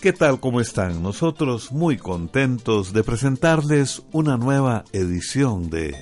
¿Qué tal? ¿Cómo están? Nosotros muy contentos de presentarles una nueva edición de...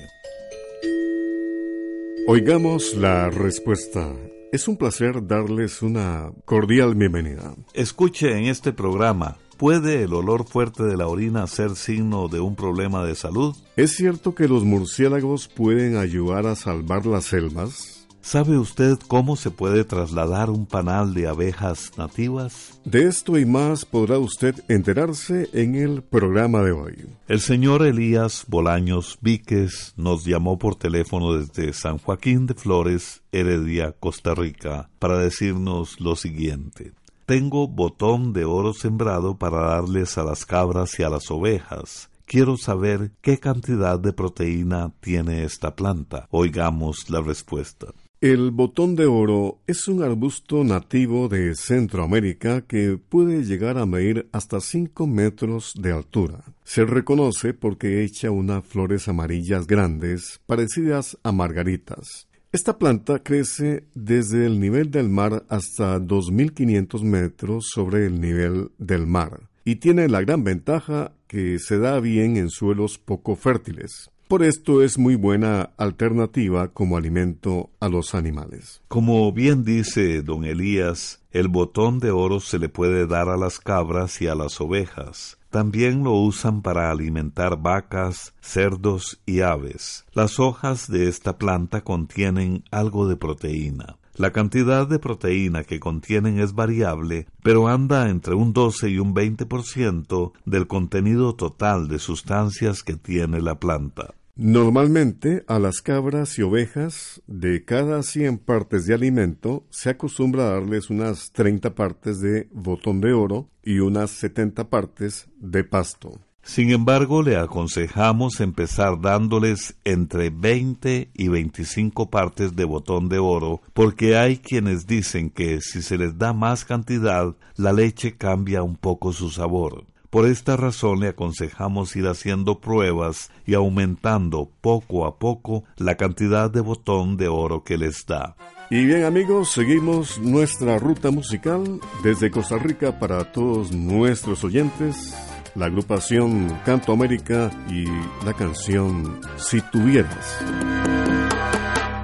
Oigamos la respuesta. Es un placer darles una cordial bienvenida. Escuche en este programa. ¿Puede el olor fuerte de la orina ser signo de un problema de salud? ¿Es cierto que los murciélagos pueden ayudar a salvar las selvas? ¿Sabe usted cómo se puede trasladar un panal de abejas nativas? De esto y más podrá usted enterarse en el programa de hoy. El señor Elías Bolaños Víquez nos llamó por teléfono desde San Joaquín de Flores, Heredia, Costa Rica, para decirnos lo siguiente. Tengo botón de oro sembrado para darles a las cabras y a las ovejas quiero saber qué cantidad de proteína tiene esta planta. Oigamos la respuesta. El botón de oro es un arbusto nativo de Centroamérica que puede llegar a medir hasta 5 metros de altura. Se reconoce porque echa unas flores amarillas grandes parecidas a margaritas. Esta planta crece desde el nivel del mar hasta 2.500 metros sobre el nivel del mar y tiene la gran ventaja que se da bien en suelos poco fértiles. Por esto es muy buena alternativa como alimento a los animales. Como bien dice don Elías, el botón de oro se le puede dar a las cabras y a las ovejas. También lo usan para alimentar vacas, cerdos y aves. Las hojas de esta planta contienen algo de proteína. La cantidad de proteína que contienen es variable, pero anda entre un 12 y un 20% del contenido total de sustancias que tiene la planta. Normalmente a las cabras y ovejas de cada 100 partes de alimento se acostumbra a darles unas 30 partes de botón de oro y unas 70 partes de pasto. Sin embargo, le aconsejamos empezar dándoles entre 20 y 25 partes de botón de oro, porque hay quienes dicen que si se les da más cantidad, la leche cambia un poco su sabor. Por esta razón le aconsejamos ir haciendo pruebas y aumentando poco a poco la cantidad de botón de oro que les da. Y bien amigos, seguimos nuestra ruta musical desde Costa Rica para todos nuestros oyentes, la agrupación Canto América y la canción Si tuvieras.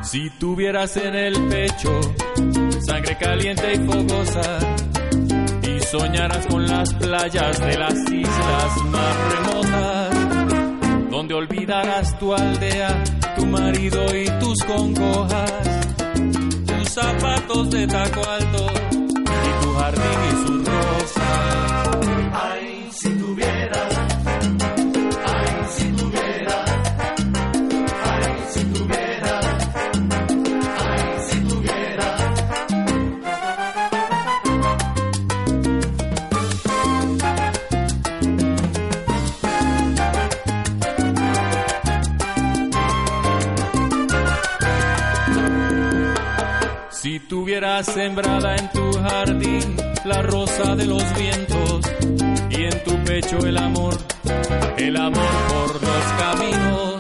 Si tuvieras en el pecho sangre caliente y fogosa soñarás con las playas de las islas más remotas, donde olvidarás tu aldea, tu marido y tus congojas, tus zapatos de taco alto y tu jardín y sus sembrada en tu jardín la rosa de los vientos y en tu pecho el amor, el amor por los caminos.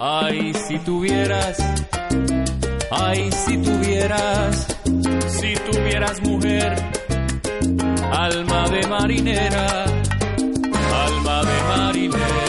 Ay, si tuvieras, ay, si tuvieras, si tuvieras mujer, alma de marinera, alma de marinera.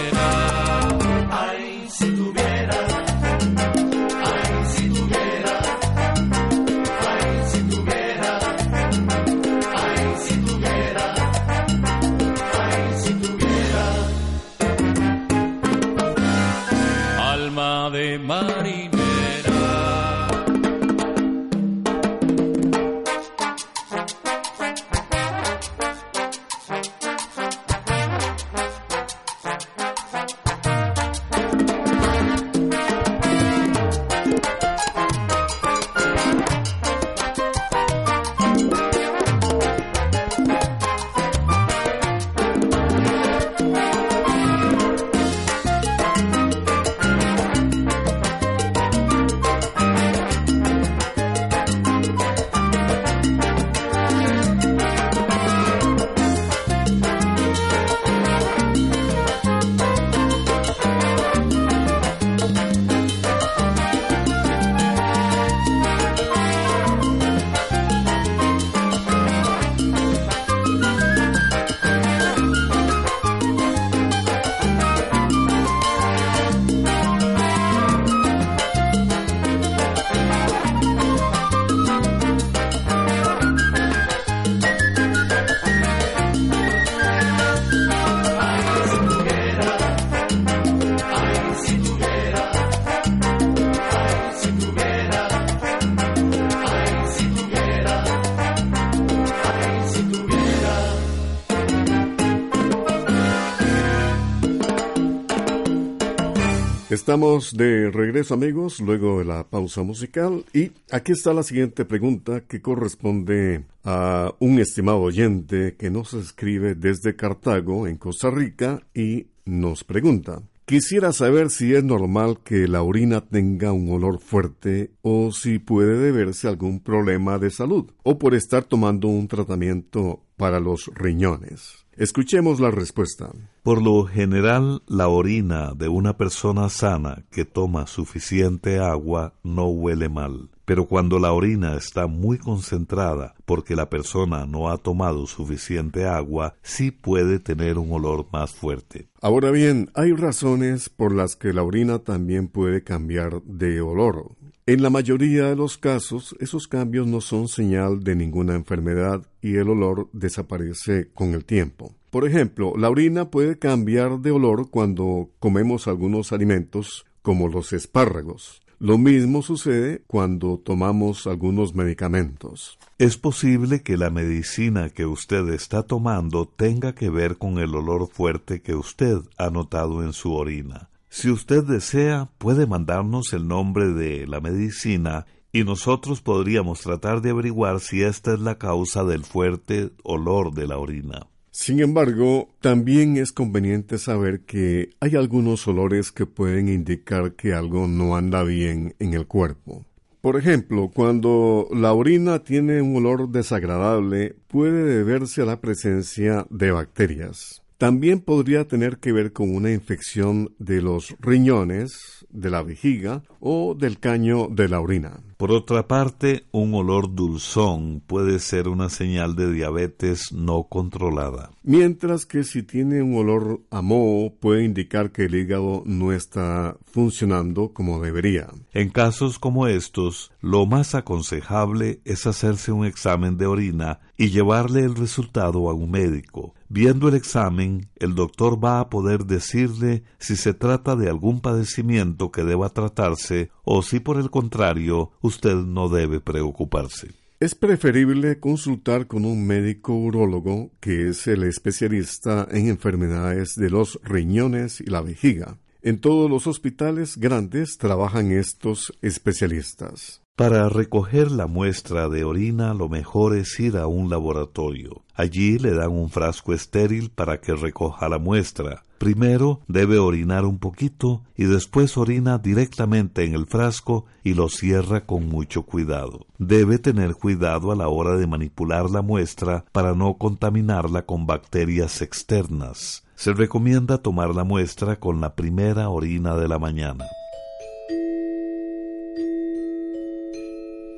Estamos de regreso amigos, luego de la pausa musical y aquí está la siguiente pregunta que corresponde a un estimado oyente que nos escribe desde Cartago, en Costa Rica, y nos pregunta, Quisiera saber si es normal que la orina tenga un olor fuerte o si puede deberse a algún problema de salud o por estar tomando un tratamiento para los riñones. Escuchemos la respuesta. Por lo general, la orina de una persona sana que toma suficiente agua no huele mal. Pero cuando la orina está muy concentrada porque la persona no ha tomado suficiente agua, sí puede tener un olor más fuerte. Ahora bien, hay razones por las que la orina también puede cambiar de olor. En la mayoría de los casos, esos cambios no son señal de ninguna enfermedad y el olor desaparece con el tiempo. Por ejemplo, la orina puede cambiar de olor cuando comemos algunos alimentos como los espárragos. Lo mismo sucede cuando tomamos algunos medicamentos. Es posible que la medicina que usted está tomando tenga que ver con el olor fuerte que usted ha notado en su orina. Si usted desea, puede mandarnos el nombre de la medicina y nosotros podríamos tratar de averiguar si esta es la causa del fuerte olor de la orina. Sin embargo, también es conveniente saber que hay algunos olores que pueden indicar que algo no anda bien en el cuerpo. Por ejemplo, cuando la orina tiene un olor desagradable, puede deberse a la presencia de bacterias. También podría tener que ver con una infección de los riñones, de la vejiga o del caño de la orina. Por otra parte, un olor dulzón puede ser una señal de diabetes no controlada. Mientras que si tiene un olor a moho puede indicar que el hígado no está funcionando como debería. En casos como estos, lo más aconsejable es hacerse un examen de orina y llevarle el resultado a un médico. Viendo el examen, el doctor va a poder decirle si se trata de algún padecimiento que deba tratarse o si por el contrario usted no debe preocuparse. Es preferible consultar con un médico urólogo que es el especialista en enfermedades de los riñones y la vejiga. En todos los hospitales grandes trabajan estos especialistas. Para recoger la muestra de orina lo mejor es ir a un laboratorio. Allí le dan un frasco estéril para que recoja la muestra. Primero debe orinar un poquito y después orina directamente en el frasco y lo cierra con mucho cuidado. Debe tener cuidado a la hora de manipular la muestra para no contaminarla con bacterias externas. Se recomienda tomar la muestra con la primera orina de la mañana.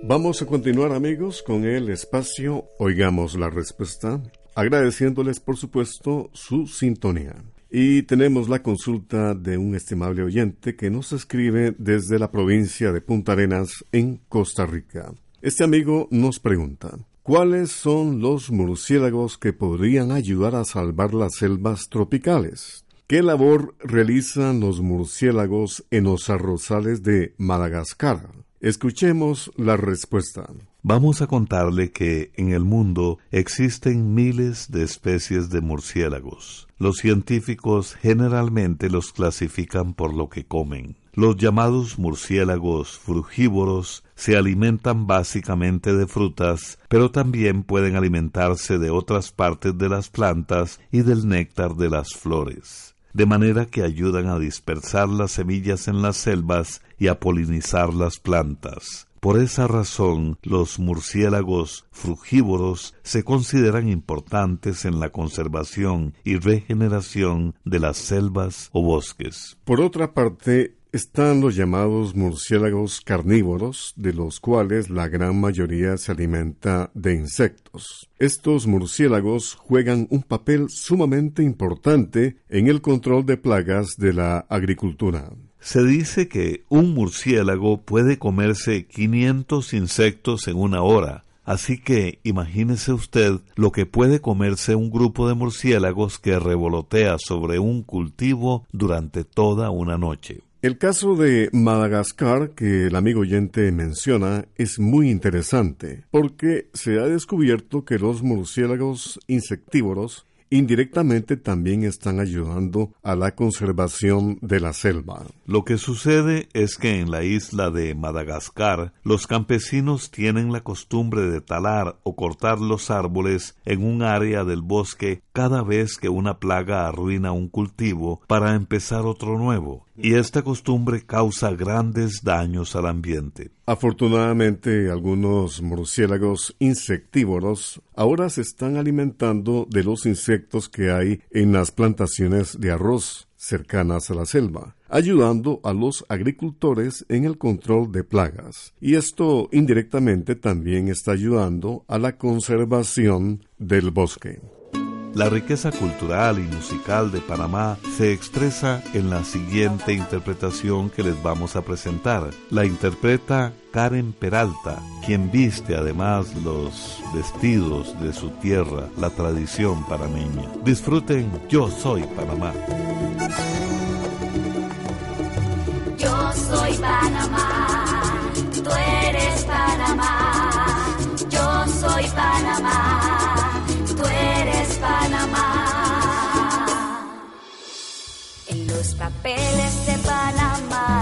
Vamos a continuar amigos con el espacio Oigamos la Respuesta. agradeciéndoles por supuesto su sintonía. Y tenemos la consulta de un estimable oyente que nos escribe desde la provincia de Punta Arenas, en Costa Rica. Este amigo nos pregunta, ¿cuáles son los murciélagos que podrían ayudar a salvar las selvas tropicales? ¿Qué labor realizan los murciélagos en los arrozales de Madagascar? Escuchemos la respuesta. Vamos a contarle que en el mundo existen miles de especies de murciélagos. Los científicos generalmente los clasifican por lo que comen. Los llamados murciélagos frugívoros se alimentan básicamente de frutas, pero también pueden alimentarse de otras partes de las plantas y del néctar de las flores, de manera que ayudan a dispersar las semillas en las selvas y a polinizar las plantas. Por esa razón, los murciélagos frugívoros se consideran importantes en la conservación y regeneración de las selvas o bosques. Por otra parte, están los llamados murciélagos carnívoros, de los cuales la gran mayoría se alimenta de insectos. Estos murciélagos juegan un papel sumamente importante en el control de plagas de la agricultura. Se dice que un murciélago puede comerse 500 insectos en una hora, así que imagínese usted lo que puede comerse un grupo de murciélagos que revolotea sobre un cultivo durante toda una noche. El caso de Madagascar que el amigo oyente menciona es muy interesante porque se ha descubierto que los murciélagos insectívoros indirectamente también están ayudando a la conservación de la selva. Lo que sucede es que en la isla de Madagascar los campesinos tienen la costumbre de talar o cortar los árboles en un área del bosque cada vez que una plaga arruina un cultivo para empezar otro nuevo, y esta costumbre causa grandes daños al ambiente. Afortunadamente, algunos murciélagos insectívoros ahora se están alimentando de los insectos que hay en las plantaciones de arroz cercanas a la selva, ayudando a los agricultores en el control de plagas. Y esto indirectamente también está ayudando a la conservación del bosque. La riqueza cultural y musical de Panamá se expresa en la siguiente interpretación que les vamos a presentar. La interpreta Karen Peralta, quien viste además los vestidos de su tierra, la tradición panameña. Disfruten Yo Soy Panamá. Yo soy Panamá, tú eres Panamá, yo soy Panamá, los papeles de Panamá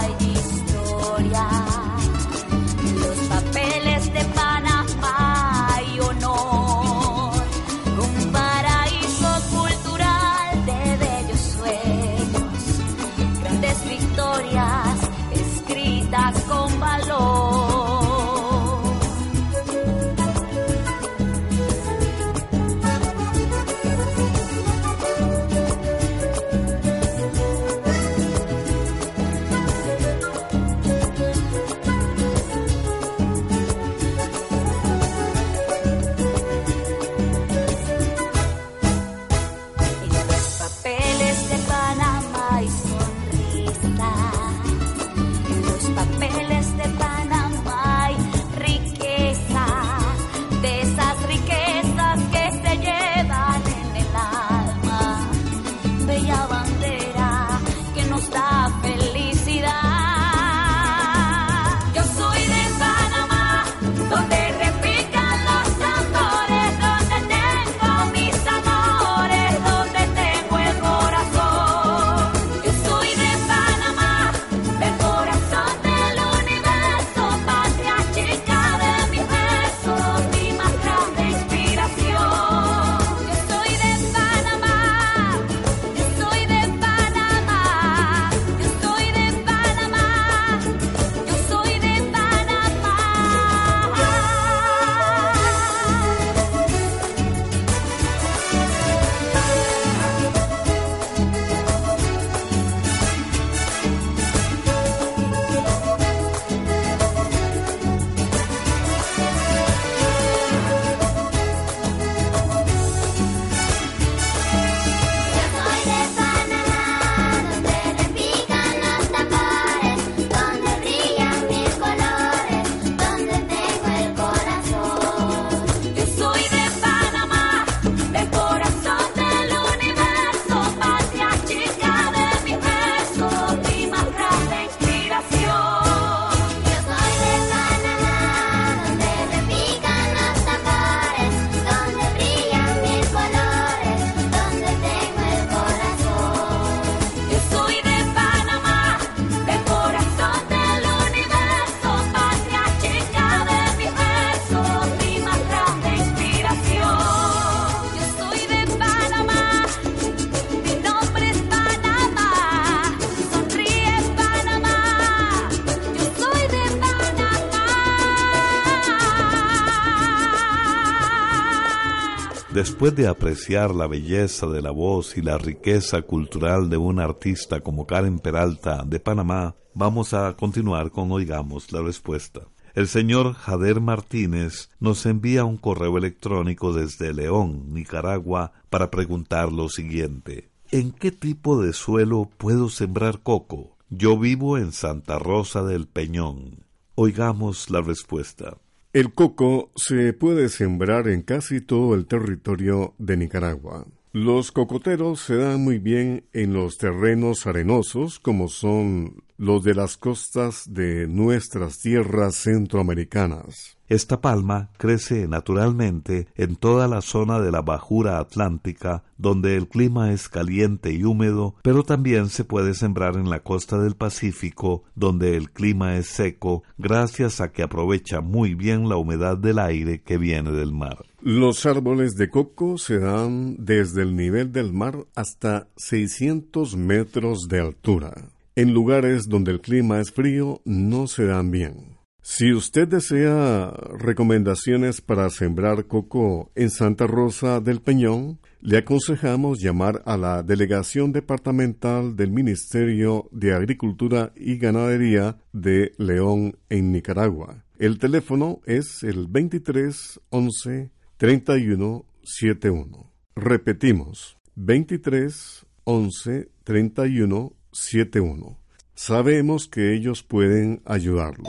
Después de apreciar la belleza de la voz y la riqueza cultural de un artista como Karen Peralta de Panamá, vamos a continuar con Oigamos la Respuesta. El señor Jader Martínez nos envía un correo electrónico desde León, Nicaragua, para preguntar lo siguiente. ¿En qué tipo de suelo puedo sembrar coco? Yo vivo en Santa Rosa del Peñón. Oigamos la respuesta. El coco se puede sembrar en casi todo el territorio de Nicaragua. Los cocoteros se dan muy bien en los terrenos arenosos como son los de las costas de nuestras tierras centroamericanas. Esta palma crece naturalmente en toda la zona de la bajura atlántica, donde el clima es caliente y húmedo, pero también se puede sembrar en la costa del Pacífico, donde el clima es seco, gracias a que aprovecha muy bien la humedad del aire que viene del mar. Los árboles de coco se dan desde el nivel del mar hasta 600 metros de altura. En lugares donde el clima es frío no se dan bien. Si usted desea recomendaciones para sembrar coco en Santa Rosa del Peñón, le aconsejamos llamar a la Delegación Departamental del Ministerio de Agricultura y Ganadería de León en Nicaragua. El teléfono es el 23 11 31 71. Repetimos, 23 11 31 71. Sabemos que ellos pueden ayudarlo.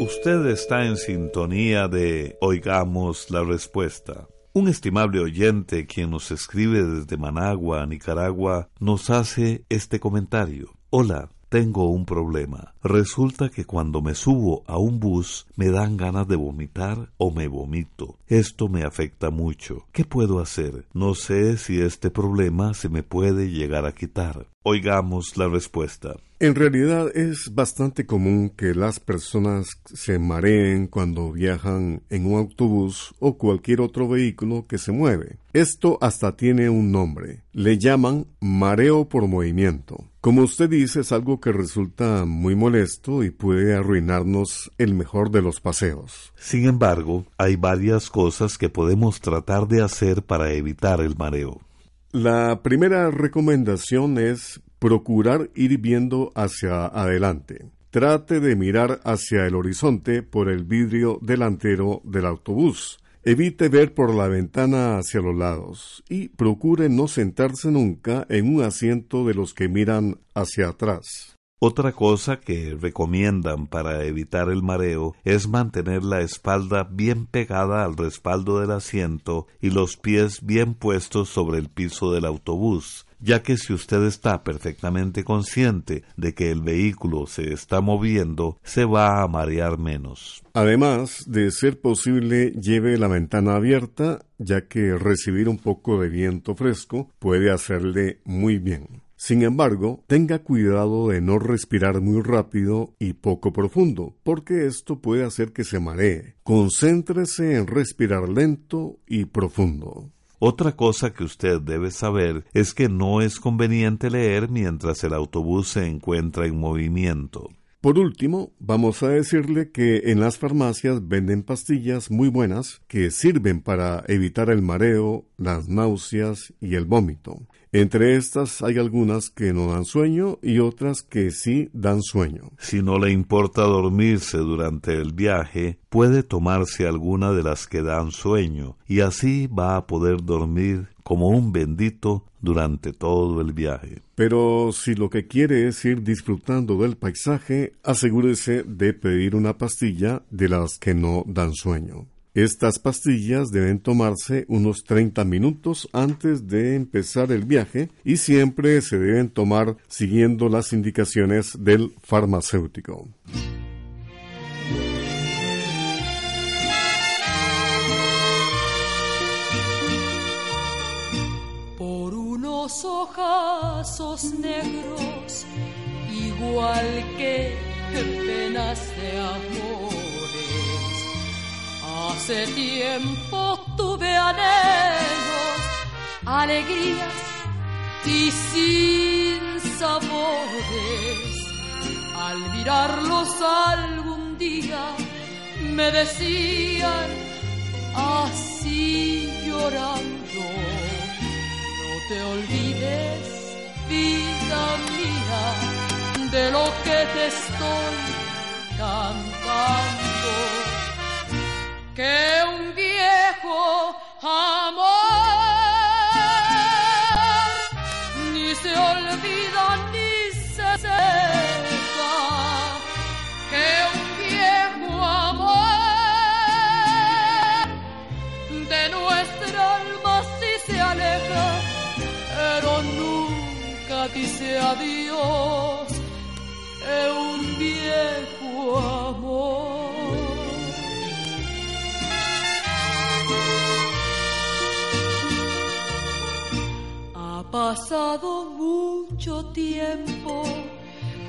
Usted está en sintonía de Oigamos la Respuesta. Un estimable oyente quien nos escribe desde Managua, Nicaragua, nos hace este comentario. Hola, tengo un problema. Resulta que cuando me subo a un bus me dan ganas de vomitar o me vomito. Esto me afecta mucho. ¿Qué puedo hacer? No sé si este problema se me puede llegar a quitar. Oigamos la respuesta. En realidad es bastante común que las personas se mareen cuando viajan en un autobús o cualquier otro vehículo que se mueve. Esto hasta tiene un nombre. Le llaman mareo por movimiento. Como usted dice, es algo que resulta muy molesto y puede arruinarnos el mejor de los paseos. Sin embargo, hay varias cosas que podemos tratar de hacer para evitar el mareo. La primera recomendación es procurar ir viendo hacia adelante. Trate de mirar hacia el horizonte por el vidrio delantero del autobús. Evite ver por la ventana hacia los lados y procure no sentarse nunca en un asiento de los que miran hacia atrás. Otra cosa que recomiendan para evitar el mareo es mantener la espalda bien pegada al respaldo del asiento y los pies bien puestos sobre el piso del autobús, ya que si usted está perfectamente consciente de que el vehículo se está moviendo, se va a marear menos. Además, de ser posible, lleve la ventana abierta, ya que recibir un poco de viento fresco puede hacerle muy bien. Sin embargo, tenga cuidado de no respirar muy rápido y poco profundo, porque esto puede hacer que se maree. Concéntrese en respirar lento y profundo. Otra cosa que usted debe saber es que no es conveniente leer mientras el autobús se encuentra en movimiento. Por último, vamos a decirle que en las farmacias venden pastillas muy buenas que sirven para evitar el mareo, las náuseas y el vómito. Entre estas hay algunas que no dan sueño y otras que sí dan sueño. Si no le importa dormirse durante el viaje, puede tomarse alguna de las que dan sueño y así va a poder dormir como un bendito durante todo el viaje. Pero si lo que quiere es ir disfrutando del paisaje, asegúrese de pedir una pastilla de las que no dan sueño. Estas pastillas deben tomarse unos 30 minutos antes de empezar el viaje y siempre se deben tomar siguiendo las indicaciones del farmacéutico. Por unos ojazos negros, igual que penas de amores. Hace tiempo tuve anhelos, alegrías y sin sabores. Al mirarlos algún día me decían así llorando. No te olvides, vida mía, de lo que te estoy cantando. Que un viejo amor ni se olvida ni se seca. Que un viejo amor de nuestra alma sí se aleja, pero nunca dice adiós. Pasado mucho tiempo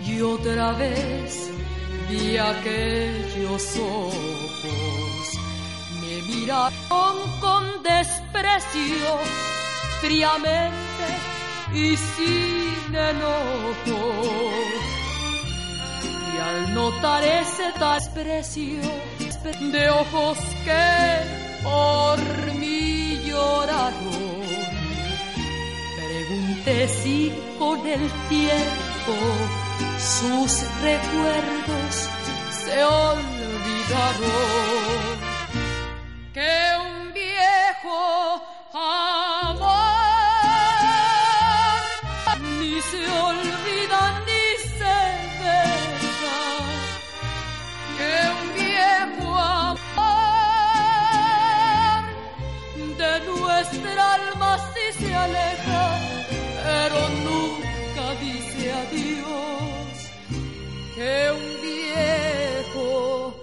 y otra vez vi aquellos ojos. Me miraron con desprecio, fríamente y sin enojo. Y al notar ese desprecio de ojos que por mí lloraron, Pregunté si con el tiempo sus recuerdos se olvidaron. Que un viejo amor ni se olvida ni se deja. Que un viejo amor de nuestra alma sí se aleja, pero nunca dice adiós. Que un viejo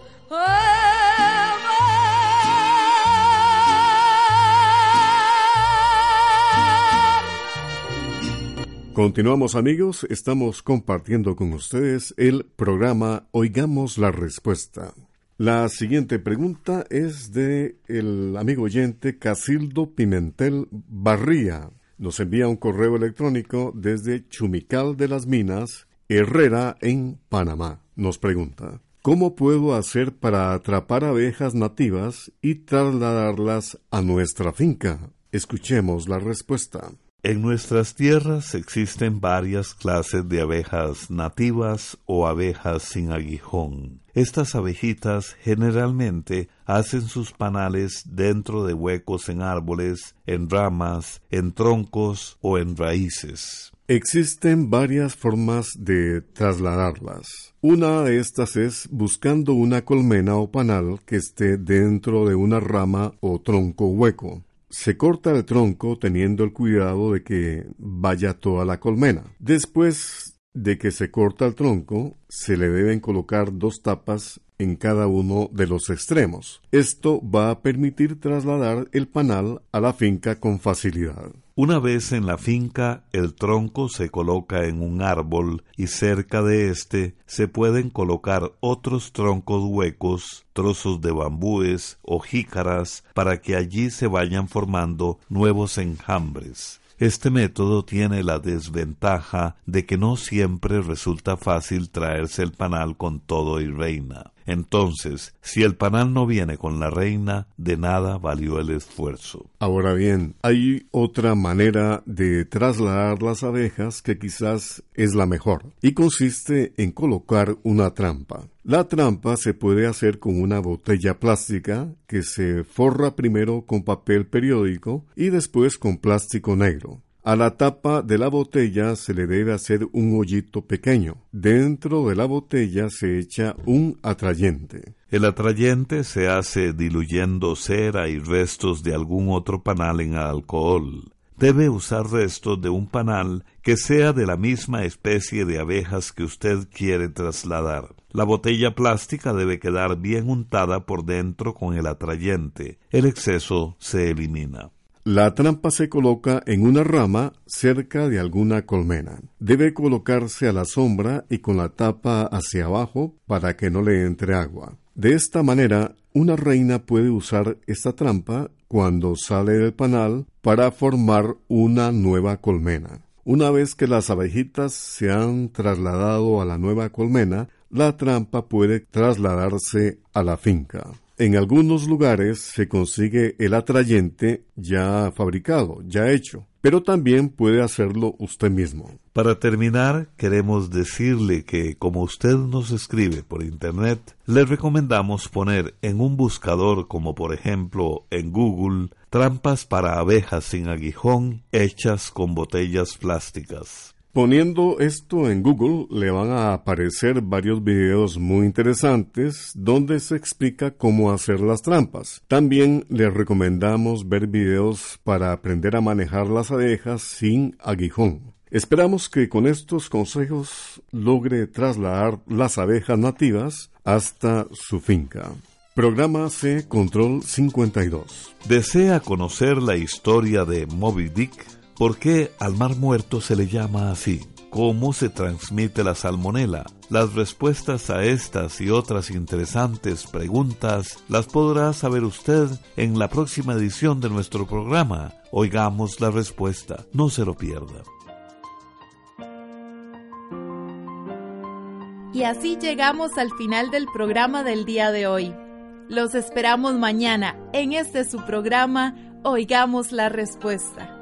Continuamos amigos, estamos compartiendo con ustedes el programa Oigamos la Respuesta. La siguiente pregunta es de el amigo oyente Casildo Pimentel Barría. Nos envía un correo electrónico desde Chumical de las Minas, Herrera, en Panamá. Nos pregunta, ¿cómo puedo hacer para atrapar abejas nativas y trasladarlas a nuestra finca? Escuchemos la respuesta. En nuestras tierras existen varias clases de abejas nativas o abejas sin aguijón. Estas abejitas generalmente hacen sus panales dentro de huecos en árboles, en ramas, en troncos o en raíces. Existen varias formas de trasladarlas. Una de estas es buscando una colmena o panal que esté dentro de una rama o tronco hueco. Se corta el tronco teniendo el cuidado de que vaya toda la colmena. Después de que se corta el tronco, se le deben colocar dos tapas en cada uno de los extremos. Esto va a permitir trasladar el panal a la finca con facilidad. Una vez en la finca, el tronco se coloca en un árbol y cerca de éste se pueden colocar otros troncos huecos, trozos de bambúes o jícaras para que allí se vayan formando nuevos enjambres. Este método tiene la desventaja de que no siempre resulta fácil traerse el panal con todo y reina. Entonces, si el panal no viene con la reina, de nada valió el esfuerzo. Ahora bien, hay otra manera de trasladar las abejas que quizás es la mejor, y consiste en colocar una trampa. La trampa se puede hacer con una botella plástica que se forra primero con papel periódico y después con plástico negro. A la tapa de la botella se le debe hacer un hoyito pequeño. Dentro de la botella se echa un atrayente. El atrayente se hace diluyendo cera y restos de algún otro panal en alcohol. Debe usar restos de un panal que sea de la misma especie de abejas que usted quiere trasladar. La botella plástica debe quedar bien untada por dentro con el atrayente. El exceso se elimina. La trampa se coloca en una rama cerca de alguna colmena. Debe colocarse a la sombra y con la tapa hacia abajo para que no le entre agua. De esta manera, una reina puede usar esta trampa cuando sale del panal para formar una nueva colmena. Una vez que las abejitas se han trasladado a la nueva colmena, la trampa puede trasladarse a la finca. En algunos lugares se consigue el atrayente ya fabricado, ya hecho, pero también puede hacerlo usted mismo. Para terminar, queremos decirle que como usted nos escribe por Internet, le recomendamos poner en un buscador como por ejemplo en Google trampas para abejas sin aguijón hechas con botellas plásticas. Poniendo esto en Google le van a aparecer varios videos muy interesantes donde se explica cómo hacer las trampas. También le recomendamos ver videos para aprender a manejar las abejas sin aguijón. Esperamos que con estos consejos logre trasladar las abejas nativas hasta su finca. Programa C Control 52. ¿Desea conocer la historia de Moby Dick? ¿Por qué al mar muerto se le llama así? ¿Cómo se transmite la salmonela? Las respuestas a estas y otras interesantes preguntas las podrá saber usted en la próxima edición de nuestro programa. Oigamos la respuesta, no se lo pierda. Y así llegamos al final del programa del día de hoy. Los esperamos mañana en este su programa Oigamos la Respuesta.